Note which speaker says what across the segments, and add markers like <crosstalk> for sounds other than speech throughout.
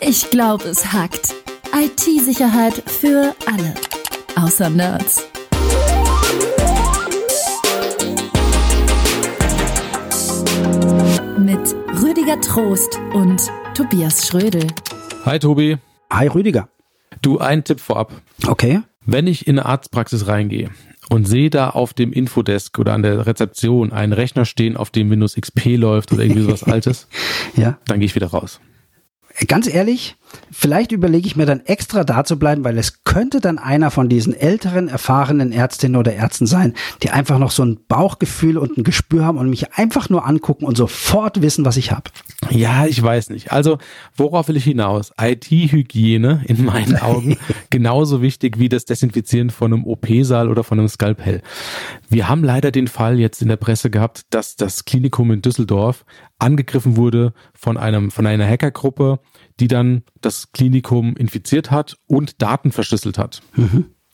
Speaker 1: Ich glaube, es hackt. IT-Sicherheit für alle. Außer Nerds. Mit Rüdiger Trost und Tobias Schrödel.
Speaker 2: Hi Tobi.
Speaker 3: Hi Rüdiger.
Speaker 2: Du, ein Tipp vorab.
Speaker 3: Okay.
Speaker 2: Wenn ich in eine Arztpraxis reingehe und sehe da auf dem Infodesk oder an der Rezeption einen Rechner stehen, auf dem Windows XP läuft oder irgendwie sowas <laughs> Altes,
Speaker 3: Ja.
Speaker 2: dann gehe ich wieder raus.
Speaker 3: Ganz ehrlich, vielleicht überlege ich mir dann extra da zu bleiben, weil es könnte dann einer von diesen älteren, erfahrenen Ärztinnen oder Ärzten sein, die einfach noch so ein Bauchgefühl und ein Gespür haben und mich einfach nur angucken und sofort wissen, was ich habe.
Speaker 2: Ja, ich weiß nicht. Also, worauf will ich hinaus? IT-Hygiene in meinen <laughs> Augen genauso wichtig wie das Desinfizieren von einem OP-Saal oder von einem Skalpell. Wir haben leider den Fall jetzt in der Presse gehabt, dass das Klinikum in Düsseldorf angegriffen wurde von einem, von einer Hackergruppe, die dann das Klinikum infiziert hat und Daten verschlüsselt hat.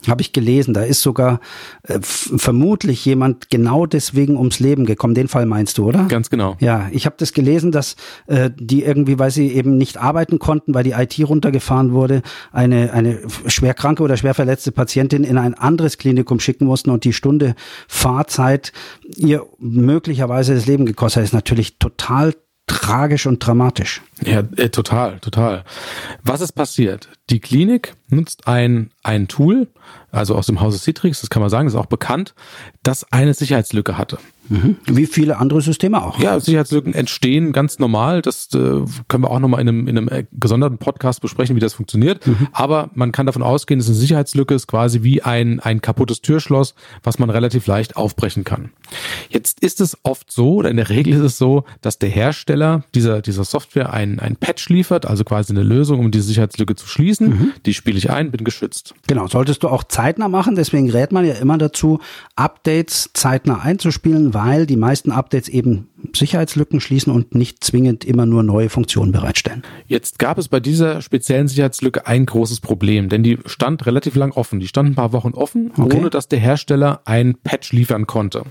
Speaker 3: Habe ich gelesen. Da ist sogar äh, vermutlich jemand genau deswegen ums Leben gekommen. Den Fall meinst du, oder?
Speaker 2: Ganz genau.
Speaker 3: Ja, ich habe das gelesen, dass äh, die irgendwie, weil sie eben nicht arbeiten konnten, weil die IT runtergefahren wurde, eine, eine schwerkranke oder schwer verletzte Patientin in ein anderes Klinikum schicken mussten und die Stunde Fahrzeit ihr möglicherweise das Leben gekostet hat. Das ist natürlich total tragisch und dramatisch.
Speaker 2: Ja, äh, total, total. Was ist passiert? Die Klinik nutzt ein, ein Tool, also aus dem Hause Citrix, das kann man sagen, ist auch bekannt, das eine Sicherheitslücke hatte.
Speaker 3: Mhm. Wie viele andere Systeme auch.
Speaker 2: Ja, Sicherheitslücken entstehen ganz normal. Das äh, können wir auch nochmal in einem, in einem äh, gesonderten Podcast besprechen, wie das funktioniert. Aber man kann davon ausgehen, dass eine Sicherheitslücke ist quasi wie ein, ein kaputtes Türschloss, was man relativ leicht aufbrechen kann. Jetzt ist es oft so, oder in der Regel ist es so, dass der Hersteller dieser, dieser Software ein, ein Patch liefert, also quasi eine Lösung, um diese Sicherheitslücke zu schließen. Die spiele ich ein, bin geschützt.
Speaker 3: Genau, solltest du auch zeitnah machen. Deswegen rät man ja immer dazu, Updates zeitnah einzuspielen, weil die meisten Updates eben Sicherheitslücken schließen und nicht zwingend immer nur neue Funktionen bereitstellen.
Speaker 2: Jetzt gab es bei dieser speziellen Sicherheitslücke ein großes Problem, denn die stand relativ lang offen. Die stand ein paar Wochen offen,
Speaker 3: Okay.
Speaker 2: ohne dass der Hersteller ein Patch liefern konnte.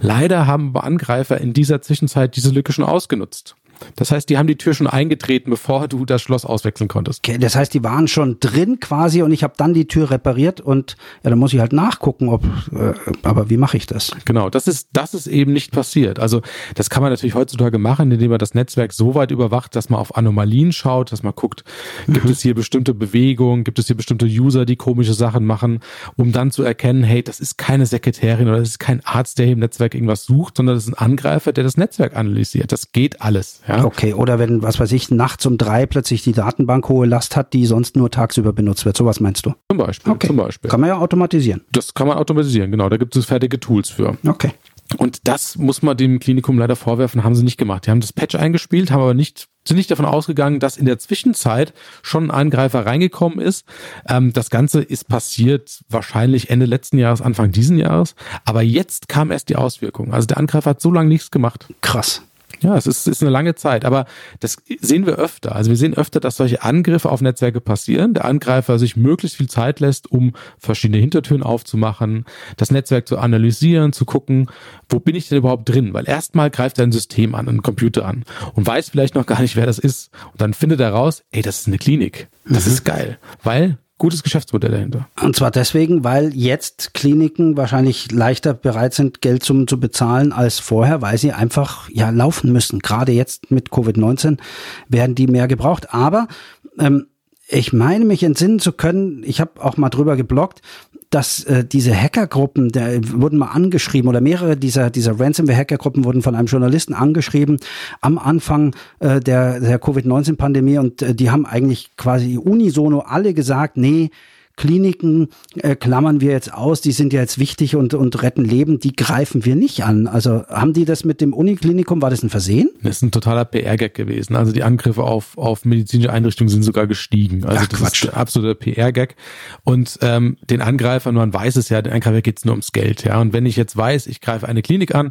Speaker 2: Leider haben Angreifer in dieser Zwischenzeit diese Lücke schon ausgenutzt. Das heißt, die haben die Tür schon eingetreten, bevor du das Schloss auswechseln konntest.
Speaker 3: Okay, das heißt, die waren schon drin quasi und ich habe dann die Tür repariert und ja, dann muss ich halt nachgucken, ob. Äh, aber wie mache ich das?
Speaker 2: Genau, das ist, das ist eben nicht passiert. Also das kann man natürlich heutzutage machen, indem man das Netzwerk so weit überwacht, dass man auf Anomalien schaut, dass man guckt, gibt es hier bestimmte Bewegungen, gibt es hier bestimmte User, die komische Sachen machen, um dann zu erkennen, hey, das ist keine Sekretärin oder das ist kein Arzt, der hier im Netzwerk irgendwas sucht, sondern das ist ein Angreifer, der das Netzwerk analysiert. Das geht alles. Ja?
Speaker 3: Okay, oder wenn, was weiß ich, nachts um drei plötzlich die Datenbank hohe Last hat, die sonst nur tagsüber benutzt wird. Sowas meinst du?
Speaker 2: Zum Beispiel.
Speaker 3: Okay.
Speaker 2: Zum Beispiel.
Speaker 3: Kann man ja automatisieren.
Speaker 2: Das kann man automatisieren, genau. Da gibt es fertige Tools für.
Speaker 3: Okay.
Speaker 2: Und das muss man dem Klinikum leider vorwerfen, haben sie nicht gemacht. Die haben das Patch eingespielt, haben aber nicht, sind nicht davon ausgegangen, dass in der Zwischenzeit schon ein Angreifer reingekommen ist. Ähm, das Ganze ist passiert wahrscheinlich Ende letzten Jahres, Anfang diesen Jahres. Aber jetzt kam erst die Auswirkung. Also der Angreifer hat so lange nichts gemacht.
Speaker 3: Krass.
Speaker 2: Ja, es ist, ist eine lange Zeit, aber das sehen wir öfter. Also wir sehen öfter, dass solche Angriffe auf Netzwerke passieren. Der Angreifer sich möglichst viel Zeit lässt, um verschiedene Hintertüren aufzumachen, das Netzwerk zu analysieren, zu gucken, wo bin ich denn überhaupt drin? Weil erstmal greift er ein System an, einen Computer an und weiß vielleicht noch gar nicht, wer das ist. Und dann findet er raus, ey, das ist eine Klinik. Das ist geil, weil gutes Geschäftsmodell dahinter.
Speaker 3: Und zwar deswegen, weil jetzt Kliniken wahrscheinlich leichter bereit sind, Geld zum, zu bezahlen als vorher, weil sie einfach ja laufen müssen. Gerade jetzt mit Covid-19 werden die mehr gebraucht. Aber ähm, ich meine mich entsinnen zu können, ich habe auch mal drüber geblockt, dass äh, diese Hackergruppen, der wurden mal angeschrieben oder mehrere dieser dieser Ransomware-Hackergruppen wurden von einem Journalisten angeschrieben am Anfang äh, der der Covid-19-Pandemie und äh, die haben eigentlich quasi unisono alle gesagt, nee, Kliniken äh, klammern wir jetzt aus, die sind ja jetzt wichtig und, und retten Leben, die greifen wir nicht an. Also haben die das mit dem Uniklinikum, war das ein Versehen?
Speaker 2: Das ist ein totaler PR-Gag gewesen. Also die Angriffe auf, auf medizinische Einrichtungen sind sogar gestiegen. Also
Speaker 3: Ach,
Speaker 2: das
Speaker 3: Quatsch.
Speaker 2: ist ein absoluter PR-Gag. Und ähm, den Angreifer, man weiß es ja, den Angreifer geht es nur ums Geld. Ja. Und wenn ich jetzt weiß, ich greife eine Klinik an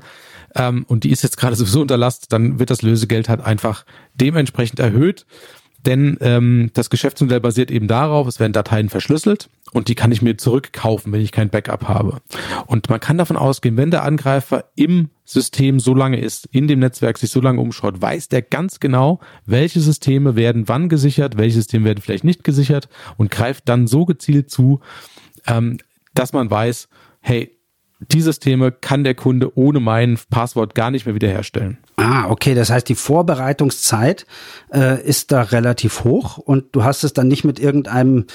Speaker 2: ähm, und die ist jetzt gerade sowieso unter Last, dann wird das Lösegeld halt einfach dementsprechend erhöht. Denn ähm, das Geschäftsmodell basiert eben darauf, es werden Dateien verschlüsselt und die kann ich mir zurückkaufen, wenn ich kein Backup habe. Und man kann davon ausgehen, wenn der Angreifer im System so lange ist, in dem Netzwerk sich so lange umschaut, weiß der ganz genau, welche Systeme werden wann gesichert, welche Systeme werden vielleicht nicht gesichert und greift dann so gezielt zu, ähm, dass man weiß, hey, die Systeme kann der Kunde ohne mein Passwort gar nicht mehr wiederherstellen.
Speaker 3: Ah, okay. Das heißt, die Vorbereitungszeit äh, ist da relativ hoch und du hast es dann nicht mit irgendeinem,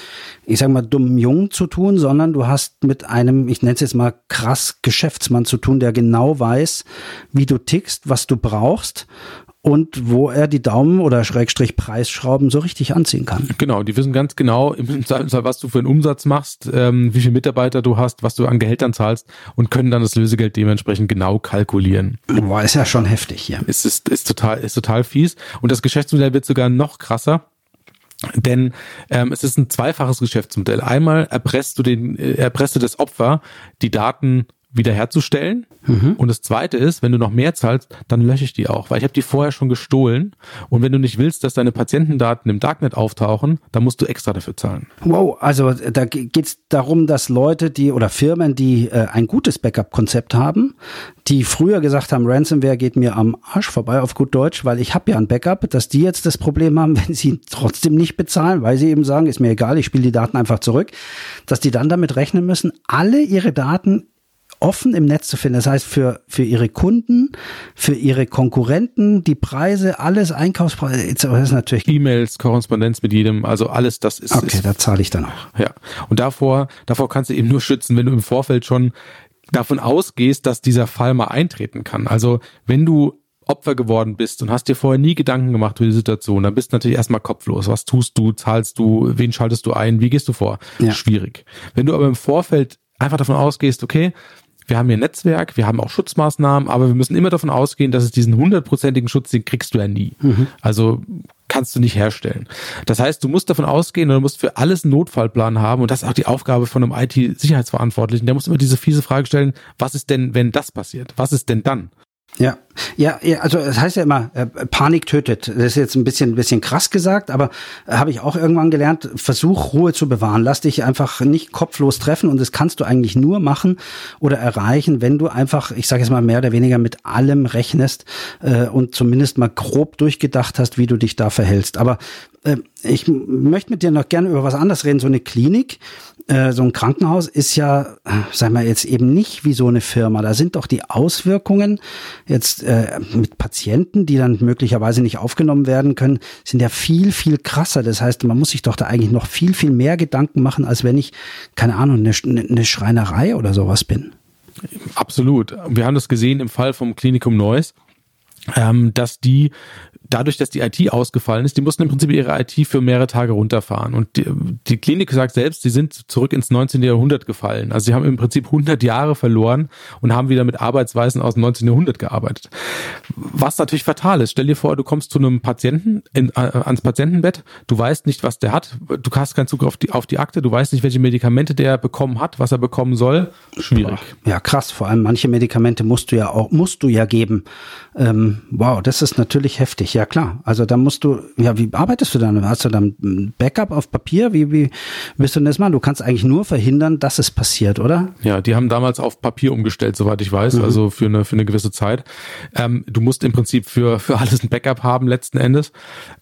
Speaker 3: ich sag mal, dummen Jungen zu tun, sondern du hast mit einem, ich nenne es jetzt mal krass Geschäftsmann zu tun, der genau weiß, wie du tickst, was du brauchst und wo er die Daumen oder Schrägstrich Preisschrauben so richtig anziehen kann.
Speaker 2: Genau, die wissen ganz genau, was du für einen Umsatz machst, ähm, wie viele Mitarbeiter du hast, was du an Gehältern zahlst und können dann das Lösegeld dementsprechend genau kalkulieren.
Speaker 3: Boah, ist ja schon heftig hier.
Speaker 2: Ist, ist, ist, total, ist total fies. Und das Geschäftsmodell wird sogar noch krasser. Denn ähm, es ist ein zweifaches Geschäftsmodell. Einmal erpresst du den, äh, erpresst du das Opfer, die Daten wiederherzustellen. Mhm. Und das zweite ist, wenn du noch mehr zahlst, dann lösche ich die auch, weil ich habe die vorher schon gestohlen. Und wenn du nicht willst, dass deine Patientendaten im Darknet auftauchen, dann musst du extra dafür zahlen.
Speaker 3: Wow, also da geht es darum, dass Leute, die oder Firmen, die äh, ein gutes Backup-Konzept haben, die früher gesagt haben, Ransomware geht mir am Arsch vorbei auf gut Deutsch, weil ich habe ja ein Backup, dass die jetzt das Problem haben, <laughs> wenn sie trotzdem nicht bezahlen, weil sie eben sagen, ist mir egal, ich spiele die Daten einfach zurück, dass die dann damit rechnen müssen, alle ihre Daten offen im Netz zu finden. Das heißt, für, für ihre Kunden, für ihre Konkurrenten, die Preise, alles Einkaufspreise, das ist natürlich.
Speaker 2: E-Mails, Korrespondenz mit jedem, also alles, das ist.
Speaker 3: Okay,
Speaker 2: ist,
Speaker 3: da zahle ich dann auch.
Speaker 2: Ja. Und davor, davor kannst du eben nur schützen, wenn du im Vorfeld schon davon ausgehst, dass dieser Fall mal eintreten kann. Also, wenn du Opfer geworden bist und hast dir vorher nie Gedanken gemacht über die Situation, dann bist du natürlich erstmal kopflos. Was tust du? Zahlst du? Wen schaltest du ein? Wie gehst du vor? Ja. Schwierig. Wenn du aber im Vorfeld einfach davon ausgehst, okay, wir haben hier ein Netzwerk, wir haben auch Schutzmaßnahmen, aber wir müssen immer davon ausgehen, dass es diesen hundertprozentigen Schutz, den kriegst du ja nie. Mhm. Also kannst du nicht herstellen. Das heißt, du musst davon ausgehen, du musst für alles einen Notfallplan haben und das ist auch die Aufgabe von einem IT-Sicherheitsverantwortlichen. Der muss immer diese fiese Frage stellen, was ist denn, wenn das passiert? Was ist denn dann?
Speaker 3: Ja, ja, ja, also das heißt ja immer, äh, Panik tötet. Das ist jetzt ein bisschen, bisschen krass gesagt, aber äh, habe ich auch irgendwann gelernt, versuch Ruhe zu bewahren. Lass dich einfach nicht kopflos treffen und das kannst du eigentlich nur machen oder erreichen, wenn du einfach, ich sage jetzt mal mehr oder weniger mit allem rechnest äh, und zumindest mal grob durchgedacht hast, wie du dich da verhältst. Aber äh, ich möchte mit dir noch gerne über was anderes reden. So eine Klinik, äh, so ein Krankenhaus ist ja, sagen wir jetzt eben nicht wie so eine Firma. Da sind doch die Auswirkungen jetzt äh, mit Patienten, die dann möglicherweise nicht aufgenommen werden können, sind ja viel, viel krasser. Das heißt, man muss sich doch da eigentlich noch viel, viel mehr Gedanken machen, als wenn ich, keine Ahnung, eine, eine Schreinerei oder sowas bin.
Speaker 2: Absolut. Wir haben das gesehen im Fall vom Klinikum Neuss ähm, dass die dadurch, dass die IT ausgefallen ist, die mussten im Prinzip ihre IT für mehrere Tage runterfahren. Und die, die Klinik sagt selbst, sie sind zurück ins 19. Jahrhundert gefallen. Also sie haben im Prinzip 100 Jahre verloren und haben wieder mit Arbeitsweisen aus dem 19. Jahrhundert gearbeitet. Was natürlich fatal ist. Stell dir vor, du kommst zu einem Patienten in, äh, ans Patientenbett, du weißt nicht, was der hat, du hast keinen Zugriff auf die, auf die Akte, du weißt nicht, welche Medikamente der bekommen hat, was er bekommen soll. Schwierig.
Speaker 3: Ja, krass. Vor allem manche Medikamente musst du ja auch, musst du ja geben. Ähm, wow, das ist natürlich heftig ja klar. Also da musst du, ja, wie arbeitest du dann? Hast du dann ein Backup auf Papier? Wie, wie willst du denn das machen? Du kannst eigentlich nur verhindern, dass es passiert, oder?
Speaker 2: Ja, die haben damals auf Papier umgestellt, soweit ich weiß, mhm. also für eine, für eine gewisse Zeit. Ähm, du musst im Prinzip für, für alles ein Backup haben letzten Endes.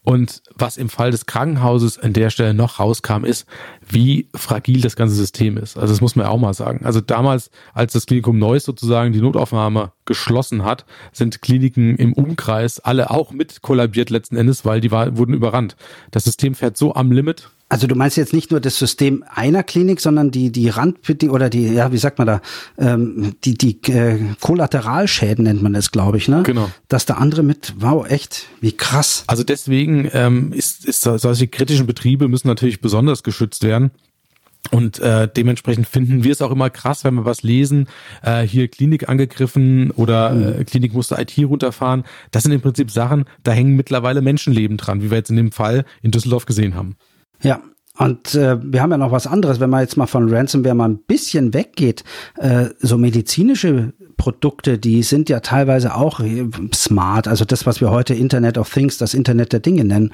Speaker 2: Und was im Fall des Krankenhauses an der Stelle noch rauskam, ist, wie fragil das ganze System ist. Also das muss man ja auch mal sagen. Also damals, als das Klinikum Neuss sozusagen die Notaufnahme geschlossen hat, sind Kliniken im Umkreis alle auch mit kollabiert letzten Endes, weil die war, wurden überrannt. Das System fährt so am Limit.
Speaker 3: Also du meinst jetzt nicht nur das System einer Klinik, sondern die die Rand oder die ja wie sagt man da ähm, die die äh, Kollateralschäden nennt man das glaube ich ne
Speaker 2: genau
Speaker 3: dass da andere mit wow echt wie krass
Speaker 2: also deswegen ähm, ist, ist solche kritischen Betriebe müssen natürlich besonders geschützt werden und äh, dementsprechend finden wir es auch immer krass, wenn wir was lesen, äh, hier Klinik angegriffen oder äh, mhm. Klinik musste IT runterfahren. Das sind im Prinzip Sachen, da hängen mittlerweile Menschenleben dran, wie wir jetzt in dem Fall in Düsseldorf gesehen haben.
Speaker 3: Ja, Und äh, wir haben ja noch was anderes, wenn man jetzt mal von Ransomware mal ein bisschen weggeht, äh, so medizinische Produkte, die sind ja teilweise auch äh, smart, also das, was wir heute Internet of Things, das Internet der Dinge nennen.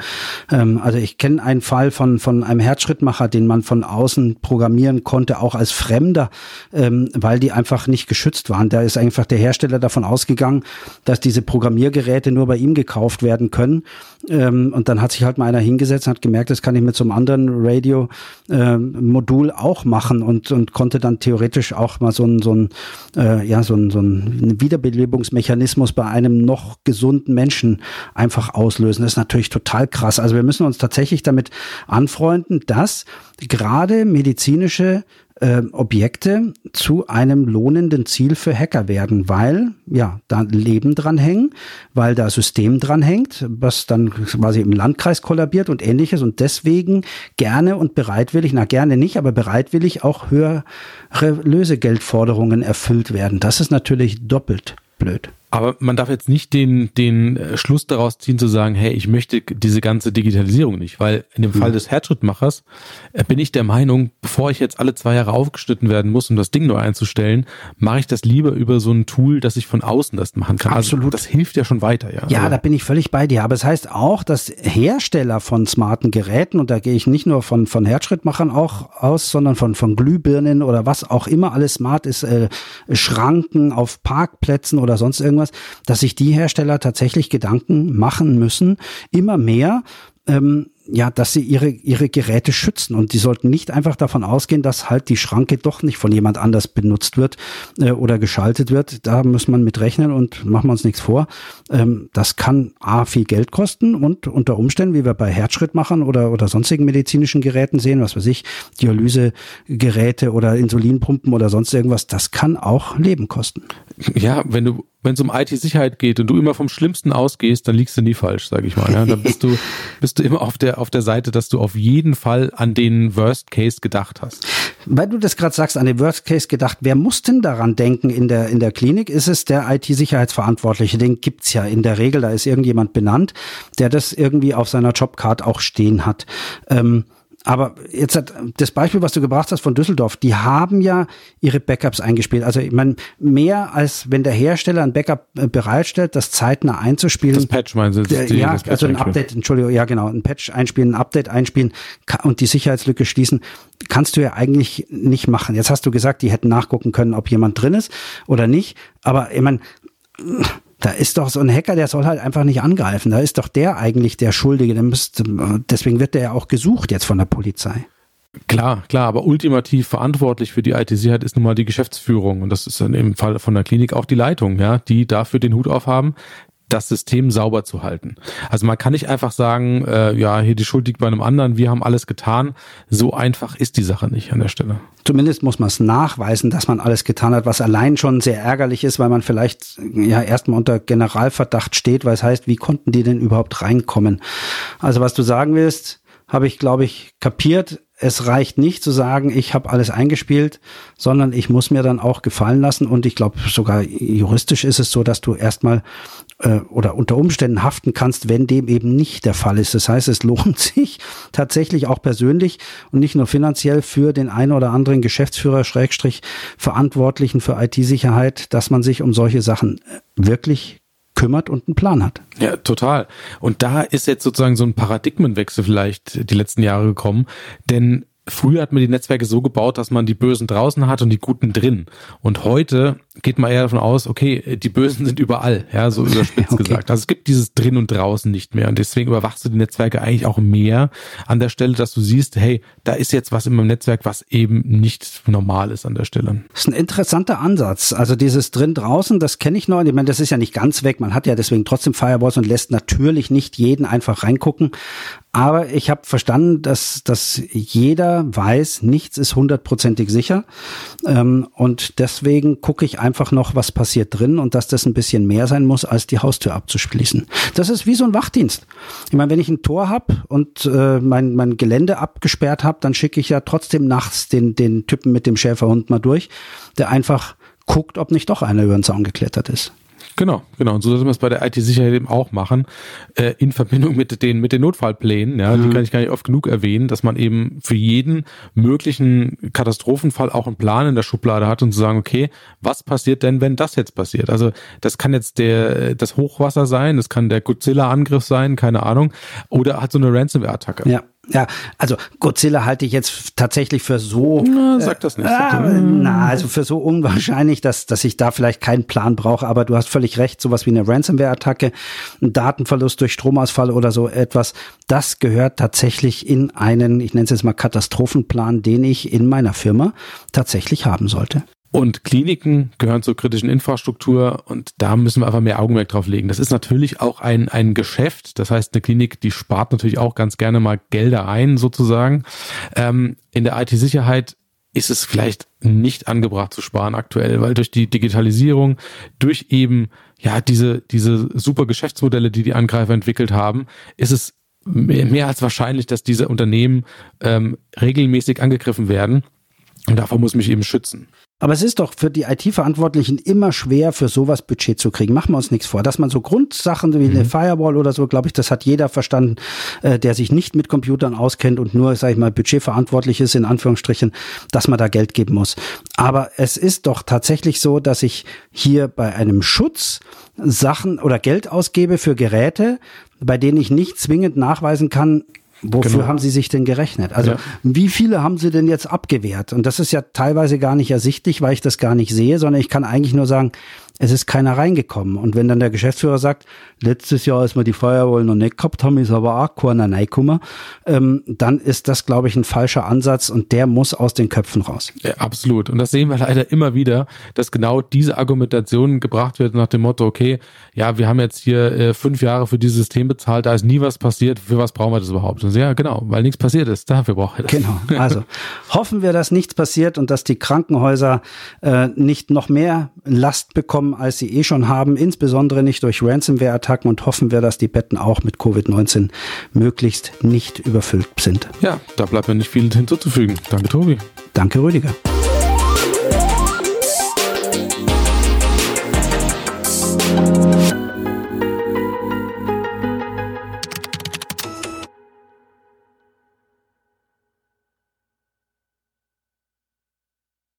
Speaker 3: Ähm, also ich kenne einen Fall von, von einem Herzschrittmacher, den man von außen programmieren konnte, auch als Fremder, ähm, weil die einfach nicht geschützt waren. Da ist einfach der Hersteller davon ausgegangen, dass diese Programmiergeräte nur bei ihm gekauft werden können. Ähm, und dann hat sich halt mal einer hingesetzt und hat gemerkt, das kann ich mit so einem anderen Radio-Modul äh, auch machen und, und konnte dann theoretisch auch mal so ein, so ein, äh, ja, so ein, so ein Wiederbelebungsmechanismus bei einem noch gesunden Menschen einfach auslösen. Das ist natürlich total krass. Also wir müssen uns tatsächlich damit anfreunden, dass gerade medizinische äh, Objekte zu einem lohnenden Ziel für Hacker werden, weil ja da Leben dran hängen, weil da System dran hängt, was dann quasi im Landkreis kollabiert und ähnliches und deswegen gerne und bereitwillig, na gerne nicht, aber bereitwillig auch höhere Lösegeldforderungen erfüllt werden. Das ist natürlich doppelt blöd.
Speaker 2: Aber man darf jetzt nicht den, den äh, Schluss daraus ziehen zu sagen, hey, ich möchte diese ganze Digitalisierung nicht, weil in dem mhm. Fall des Herzschrittmachers äh, bin ich der Meinung, bevor ich jetzt alle zwei Jahre aufgeschnitten werden muss, um das Ding neu einzustellen, mache ich das lieber über so ein Tool, dass ich von außen das machen kann.
Speaker 3: Also Absolut.
Speaker 2: Also das hilft ja schon weiter, ja.
Speaker 3: Ja, also, da bin ich völlig bei dir. Aber es heißt auch, dass Hersteller von smarten Geräten, und da gehe ich nicht nur von, von Herzschrittmachern auch aus, sondern von, von Glühbirnen oder was auch immer alles smart ist, äh, Schranken auf Parkplätzen oder sonst irgendwas, irgendwas, dass sich die Hersteller tatsächlich Gedanken machen müssen, immer mehr, ähm, ja, dass sie ihre, ihre Geräte schützen. Und die sollten nicht einfach davon ausgehen, dass halt die Schranke doch nicht von jemand anders benutzt wird äh, oder geschaltet wird. Da muss man mit rechnen und machen wir uns nichts vor. Ähm, das kann A, viel Geld kosten und unter Umständen, wie wir bei Herzschrittmachern oder, oder sonstigen medizinischen Geräten sehen, was weiß ich, Dialysegeräte oder Insulinpumpen oder sonst irgendwas, das kann auch Leben kosten.
Speaker 2: Ja, wenn du wenn es um IT-Sicherheit geht und du immer vom Schlimmsten ausgehst, dann liegst du nie falsch, sage ich mal. Ja? Dann bist du, <laughs> bist du immer auf der, auf der Seite, dass du auf jeden Fall an den Worst Case gedacht hast.
Speaker 3: Weil du das gerade sagst, an den Worst Case gedacht, wer muss denn daran denken in der, in der Klinik? Ist es der IT-Sicherheitsverantwortliche? Den gibt's ja in der Regel, da ist irgendjemand benannt, der das irgendwie auf seiner Jobcard auch stehen hat. Ähm, aber jetzt hat das Beispiel, was du gebracht hast von Düsseldorf, die haben ja ihre Backups eingespielt. Also ich meine, mehr als wenn der Hersteller ein Backup äh, bereitstellt, das zeitnah einzuspielen. Das
Speaker 2: Patch meinst du?
Speaker 3: Das ja, das also ein Update, Entschuldigung, ja genau, ein Patch einspielen, ein Update einspielen und die Sicherheitslücke schließen, kannst du ja eigentlich nicht machen. Jetzt hast du gesagt, die hätten nachgucken können, ob jemand drin ist oder nicht. Aber ich meine, da ist doch so ein Hacker, der soll halt einfach nicht angreifen. Da ist doch der eigentlich der Schuldige. Der müsste, deswegen wird der ja auch gesucht jetzt von der Polizei.
Speaker 2: Klar, klar, aber ultimativ verantwortlich für die IT-Sicherheit ist nun mal die Geschäftsführung und das ist dann im Fall von der Klinik auch die Leitung, ja, die dafür den Hut aufhaben, das System sauber zu halten. Also man kann nicht einfach sagen, äh, ja, hier die Schuld liegt bei einem anderen, wir haben alles getan. So einfach ist die Sache nicht an der Stelle.
Speaker 3: Zumindest muss man es nachweisen, dass man alles getan hat, was allein schon sehr ärgerlich ist, weil man vielleicht ja erstmal unter Generalverdacht steht, weil es heißt, wie konnten die denn überhaupt reinkommen? Also was du sagen willst, habe ich, glaube ich, kapiert es reicht nicht zu sagen, ich habe alles eingespielt, sondern ich muss mir dann auch gefallen lassen. Und ich glaube, sogar juristisch ist es so, dass du erstmal äh, oder unter Umständen haften kannst, wenn dem eben nicht der Fall ist. Das heißt, es <laughs> lohnt sich tatsächlich auch persönlich und nicht nur finanziell für den einen oder anderen Geschäftsführer, Schrägstrich, Verantwortlichen für IT-Sicherheit, dass man sich um solche Sachen äh, wirklich kümmert und einen Plan hat.
Speaker 2: Ja, total. Und da ist jetzt sozusagen so ein Paradigmenwechsel vielleicht die letzten Jahre gekommen, denn Früher hat man die Netzwerke so gebaut, dass man die Bösen draußen hat und die Guten drin. Und heute geht man eher davon aus, okay, die Bösen sind überall, ja, so überspitzt <laughs> okay. gesagt. Also es gibt dieses drin und draußen nicht mehr. Und deswegen überwachst du die Netzwerke eigentlich auch mehr an der Stelle, dass du siehst, hey, da ist jetzt was in meinem Netzwerk, was eben nicht normal ist an der Stelle.
Speaker 3: Das ist ein interessanter Ansatz. Also dieses drin draußen, das kenne ich noch. Ich meine, das ist ja nicht ganz weg. Man hat ja deswegen trotzdem Firewalls und lässt natürlich nicht jeden einfach reingucken. Aber ich habe verstanden, dass, dass jeder weiß, nichts ist hundertprozentig sicher. Ähm, und deswegen gucke ich einfach noch, was passiert drin und dass das ein bisschen mehr sein muss, als die Haustür abzuschließen. Das ist wie so ein Wachdienst. Ich meine, wenn ich ein Tor habe und äh, mein, mein Gelände abgesperrt habe, dann schicke ich ja trotzdem nachts den, den Typen mit dem Schäferhund mal durch, der einfach guckt, ob nicht doch einer über den Zaun geklettert ist.
Speaker 2: Genau, genau. Und so sollte man es bei der IT-Sicherheit eben auch machen, äh, in Verbindung mit den, mit den Notfallplänen. Ja, mhm. die kann ich gar nicht oft genug erwähnen, dass man eben für jeden möglichen Katastrophenfall auch einen Plan in der Schublade hat und zu sagen, okay, was passiert denn, wenn das jetzt passiert? Also das kann jetzt der, das Hochwasser sein, das kann der Godzilla-Angriff sein, keine Ahnung, oder hat so eine Ransomware-Attacke.
Speaker 3: Ja. Ja, also Godzilla halte ich jetzt tatsächlich für so.
Speaker 2: Na, sag das nicht.
Speaker 3: Äh, na, also für so unwahrscheinlich, dass, dass ich da vielleicht keinen Plan brauche. Aber du hast völlig recht, sowas wie eine Ransomware-Attacke, ein Datenverlust durch Stromausfall oder so etwas, das gehört tatsächlich in einen, ich nenne es jetzt mal Katastrophenplan, den ich in meiner Firma tatsächlich haben sollte.
Speaker 2: Und Kliniken gehören zur kritischen Infrastruktur und da müssen wir einfach mehr Augenmerk drauf legen. Das ist natürlich auch ein, ein Geschäft. Das heißt, eine Klinik, die spart natürlich auch ganz gerne mal Gelder ein, sozusagen. Ähm, in der IT-Sicherheit ist es vielleicht nicht angebracht zu sparen aktuell, weil durch die Digitalisierung, durch eben ja diese diese super Geschäftsmodelle, die die Angreifer entwickelt haben, ist es mehr als wahrscheinlich, dass diese Unternehmen ähm, regelmäßig angegriffen werden. Und davor muss mich eben schützen.
Speaker 3: Aber es ist doch für die IT-Verantwortlichen immer schwer, für sowas Budget zu kriegen. Machen wir uns nichts vor. Dass man so Grundsachen wie eine mhm. Firewall oder so, glaube ich, das hat jeder verstanden, äh, der sich nicht mit Computern auskennt und nur, sage ich mal, budgetverantwortlich ist, in Anführungsstrichen, dass man da Geld geben muss. Aber es ist doch tatsächlich so, dass ich hier bei einem Schutz Sachen oder Geld ausgebe für Geräte, bei denen ich nicht zwingend nachweisen kann, Wofür genau. haben Sie sich denn gerechnet? Also ja. wie viele haben Sie denn jetzt abgewehrt? Und das ist ja teilweise gar nicht ersichtlich, weil ich das gar nicht sehe, sondern ich kann eigentlich nur sagen, es ist keiner reingekommen. Und wenn dann der Geschäftsführer sagt, letztes Jahr, als wir die Firewall noch nicht gehabt haben, ist aber auch keiner reingekommen, ähm, dann ist das, glaube ich, ein falscher Ansatz und der muss aus den Köpfen raus.
Speaker 2: Ja, absolut. Und das sehen wir leider immer wieder, dass genau diese Argumentation gebracht wird nach dem Motto, okay, ja, wir haben jetzt hier äh, fünf Jahre für dieses System bezahlt, da ist nie was passiert, für was brauchen wir das überhaupt? Und so, ja, genau, weil nichts passiert ist, dafür brauchen wir das.
Speaker 3: Genau, also <laughs> hoffen wir, dass nichts passiert und dass die Krankenhäuser äh, nicht noch mehr Last bekommen als sie eh schon haben, insbesondere nicht durch Ransomware-Attacken und hoffen wir, dass die Betten auch mit Covid-19 möglichst nicht überfüllt sind.
Speaker 2: Ja, da bleibt mir nicht viel hinzuzufügen. Danke, Tobi.
Speaker 3: Danke, Rüdiger.